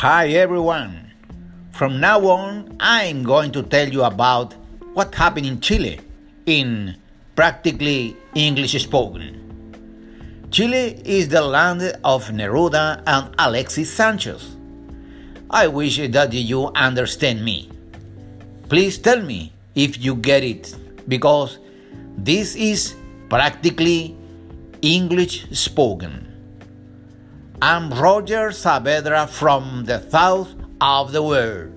Hi everyone. From now on, I'm going to tell you about what happened in Chile in practically English spoken. Chile is the land of Neruda and Alexis Sanchez. I wish that you understand me. Please tell me if you get it because this is practically English spoken. I'm Roger Saavedra from the south of the world.